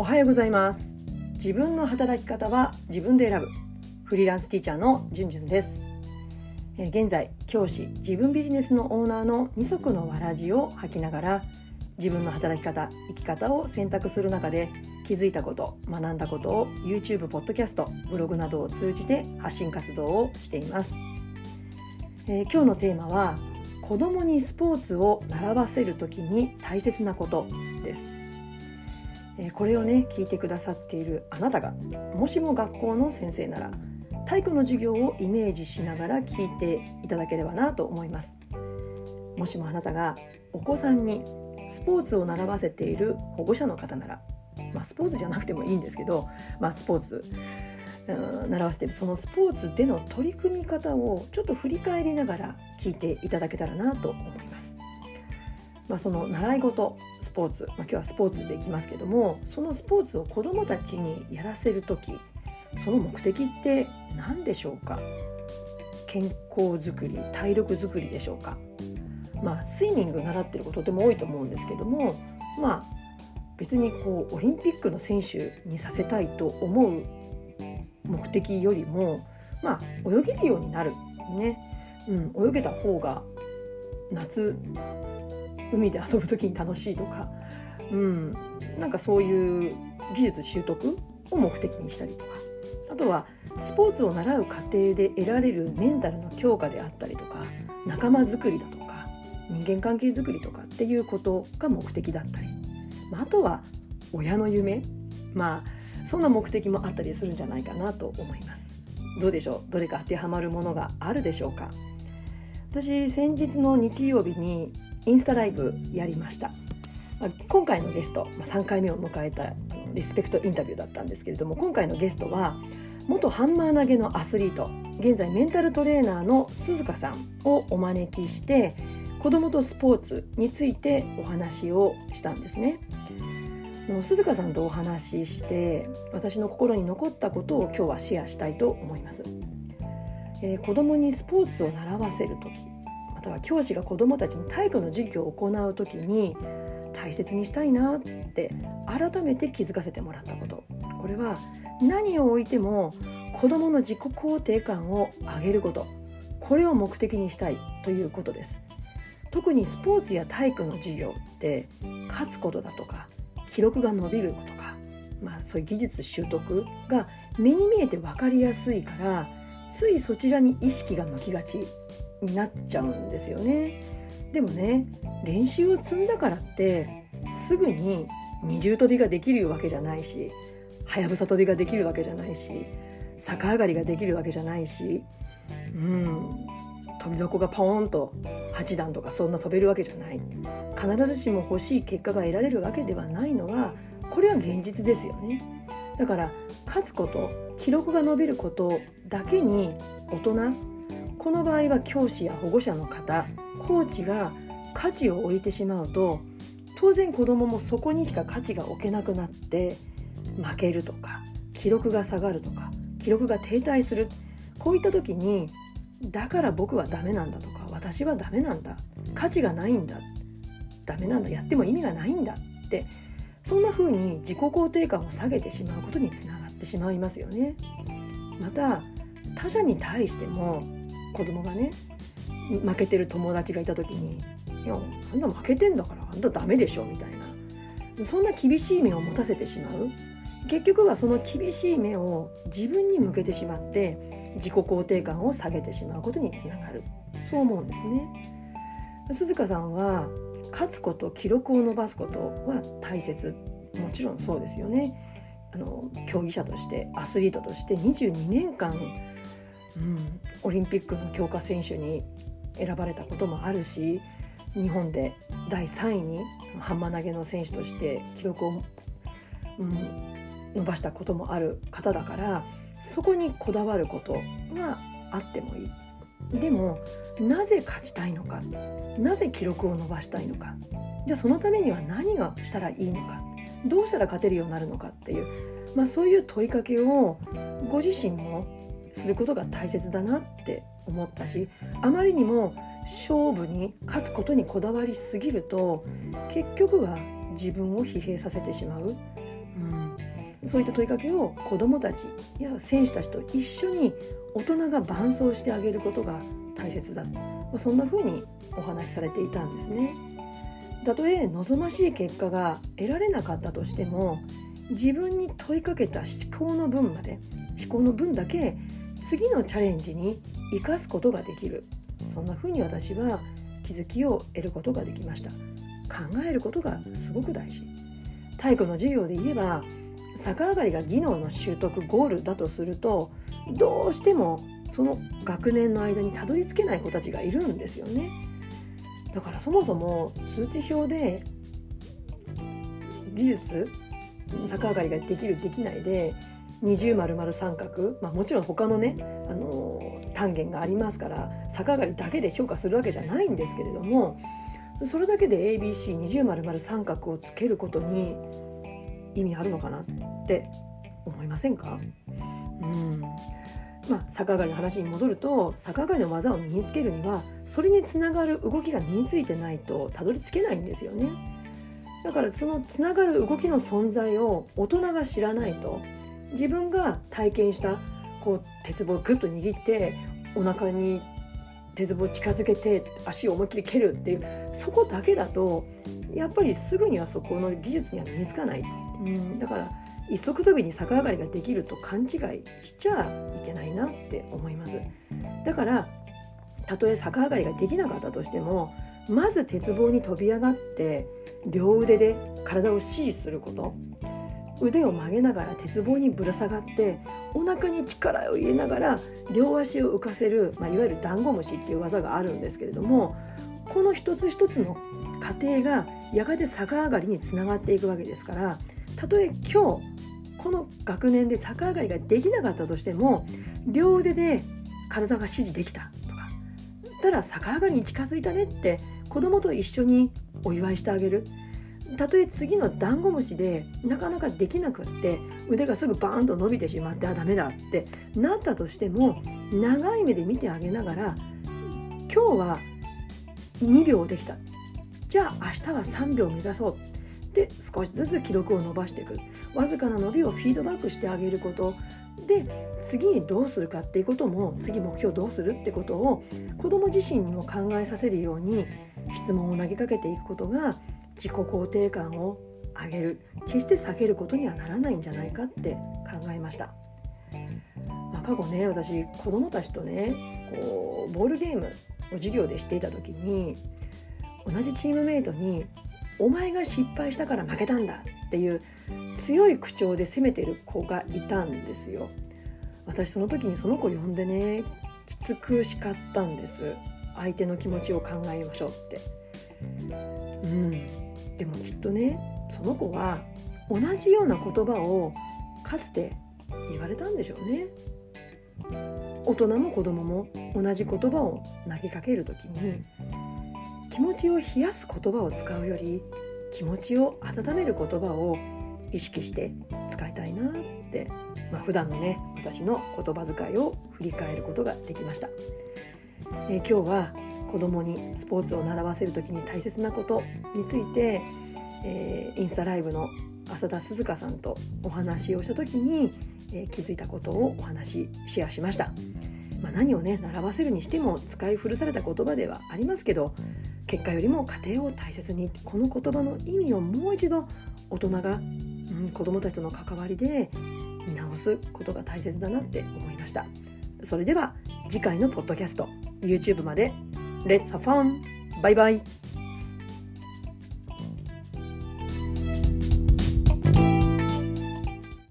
おはようございます。自分の働き方は自分で選ぶ。フリーランスティーチャーのじゅんじゅんです。え現在教師自分ビジネスのオーナーの二足のわらじを履きながら自分の働き方生き方を選択する中で気づいたこと学んだことを YouTube、ポッドキャストブログなどを通じて発信活動をしています、えー、今日のテーマは子供にスポーツを習わせる時に大切なことです。これをね聞いてくださっているあなたがもしも学校の先生なら体育の授業をイメージしながら聞いていただければなと思いますもしもあなたがお子さんにスポーツを習わせている保護者の方なら、まあ、スポーツじゃなくてもいいんですけど、まあ、スポーツ習わせているそのスポーツでの取り組み方をちょっと振り返りながら聞いていただけたらなと思います。まあ、その習い事ポーツ、まあ、今日はスポーツでいきますけどもそのスポーツを子どもたちにやらせる時その目的って何でしょうか？健康づくり体力づくりでしょうか？まあスイミング習ってる子とても多いと思うんですけどもまあ別にこうオリンピックの選手にさせたいと思う目的よりもまあ泳げるようになるね、うん、泳げた方が夏海で遊ぶ時に楽しいとか、うん、なんかそういう技術習得を目的にしたりとか。あとはスポーツを習う過程で得られるメンタルの強化であったりとか。仲間づくりだとか。人間関係づくりとかっていうことが目的だったり、まあ、あとは親の夢。まあそんな目的もあったりするんじゃないかなと思います。どうでしょう？どれか当てはまるものがあるでしょうか？私先日の日曜日にインスタライブやりました。今回のゲスト、3回目を迎えたリスペクトインタビューだったんですけれども今回のゲストは元ハンマー投げのアスリート現在メンタルトレーナーの鈴鹿さんをお招きして子どもとスポーツについてお話をしたんですね。鈴鹿さんとお話しして私の心に残ったことを今日はシェアしたいと思います。えー、子どもにスポーツを習わせる時または教師が子どもたちに体育の授業を行う時に大切にしたいなって改めて気づかせてもらったこと。これは何を置いても子どもの自己肯定感を上げること。これを目的にしたいということです。特にスポーツや体育の授業って勝つことだとか記録が伸びるとか、まあ、そういう技術習得が目に見えて分かりやすいからついそちらに意識が向きがち。になっちゃうんですよね。でもね練習を積んだからってすぐに二重跳びができるわけじゃないしはやぶさ跳びができるわけじゃないし逆上がりができるわけじゃないしうん飛び箱がパオンと8段とかそんな飛べるわけじゃない必ずしも欲しい結果が得られるわけではないのはこれは現実ですよねだから勝つこと記録が伸びることだけに大人この場合は教師や保護者の方コーチが価値を置いてしまうと当然子どももそこにしか価値が置けなくなって負けるとか記録が下がるとか記録が停滞する。こういった時にだから僕はダメなんだとか私はダメなんだ。価値がないんだ。ダメなんだ。やっても意味がないんだってそんな風に自己肯定感を下げてしまうことにつながってしまいますよね。また他者に対しても子供がね負けてる友達がいた時に「いやあんな負けてんだからあんたダメでしょ」みたいなそんな厳しい目を持たせてしまう結局はその厳しい目を自分に向けてしまって自己肯定感を下げてしまうことにつながるそう思うんですね。鈴鹿さんは勝つこと記録を伸ばすことは大切もちろんそうですよね。あの競技者としてアスリートとして22年間うん、オリンピックの強化選手に選ばれたこともあるし日本で第3位にハンマー投げの選手として記録を、うん、伸ばしたこともある方だからそこにこだわることはあってもいい。でもなぜ勝ちたいのかなぜ記録を伸ばしたいのかじゃあそのためには何をしたらいいのかどうしたら勝てるようになるのかっていう、まあ、そういう問いかけをご自身もすることが大切だなって思ったしあまりにも勝負に勝つことにこだわりすぎると結局は自分を疲弊させてしまう、うん、そういった問いかけを子どもたちや選手たちと一緒に大人が伴走してあげることが大切だ、まあ、そんな風にお話しされていたんですね。たとえ望ましい結果が得られなかったとしても自分に問いかけた思考の分まで思考の分だけ次のチャレンジに生かすことができる。そんな風に私は気づきを得ることができました。考えることがすごく大事。体育の授業で言えば逆上がりが技能の習得ゴールだとするとどうしてもその学年の間にたどり着けない子たちがいるんですよね。だからそもそも数値表で技術逆上がりができるできないで二重丸々三角、まあ、もちろん他のね、あの単元がありますから逆上がりだけで評価するわけじゃないんですけれどもそれだけで ABC 二重丸々三角をつけることに意味あるのかなって思いませんか？うん。まあ、逆上がりの話に戻ると逆上がりの技を身につけるにはそれにつながる動きが身についてないとたどり着けないんですよね。だからそのつながる動きの存在を大人が知らないと自分が体験したこう鉄棒をグッと握ってお腹に鉄棒を近づけて足を思いっきり蹴るっていうそこだけだとやっぱりすぐにはそこの技術には身につかない、うん、だから一足飛びに逆上がりができると勘違いしちゃいけないなって思います。だからたとえ逆上がりができなかったとしてもまず鉄棒に飛び上がって両腕で体を指示すること腕を曲げながら鉄棒にぶら下がってお腹に力を入れながら両足を浮かせる、まあ、いわゆるダンゴムシっていう技があるんですけれどもこの一つ一つの過程がやがて逆上がりにつながっていくわけですからたとえ今日この学年で逆上がりができなかったとしても両腕で体が指示できたとかたら逆上がりに近づいたねって子供と一緒にお祝いしてあげる。たとえ次のダンゴムシでなかなかできなくって腕がすぐバーンと伸びてしまってあダメだってなったとしても長い目で見てあげながら今日は2秒できた。じゃあ明日は3秒目指そう。で少しずつ記録を伸ばしていく。わずかな伸びをフィードバックしてあげること。で次にどうするかっていうことも次目標どうするってことを子ども自身にも考えさせるように質問を投げかけていくことが自己肯定感を上げる決して下げることにはならないんじゃないかって考えました。まあ、過去ね私子どもたちとねこうボールゲームを授業でしていた時に同じチームメイトに「お前が失敗したから負けたんだ」っていう強い口調で責めてる子がいたんですよ。私その時にその子呼んでねきつく叱ったんです相手の気持ちを考えましょうってうんでもきっとねその子は同じような言葉をかつて言われたんでしょうね。大人も子供も同じ言葉を投げかける時に気持ちを冷やす言葉を使うより気持ちを温める言葉を意識して使いたいなって、まあ、普段のね私の言葉遣いを振り返ることができました、えー、今日は子供にスポーツを習わせる時に大切なことについて、えー、インスタライブの浅田鈴香さんとお話をした時に、えー、気づいたことをお話しシェアしました。まあ、何をね習わせるにしても使い古された言葉ではありますけど結果よりも家庭を大切にこの言葉の意味をもう一度大人が、うん、子どもたちとの関わりで見直すことが大切だなって思いましたそれでは次回のポッドキャスト YouTube までレッサファンバイバイ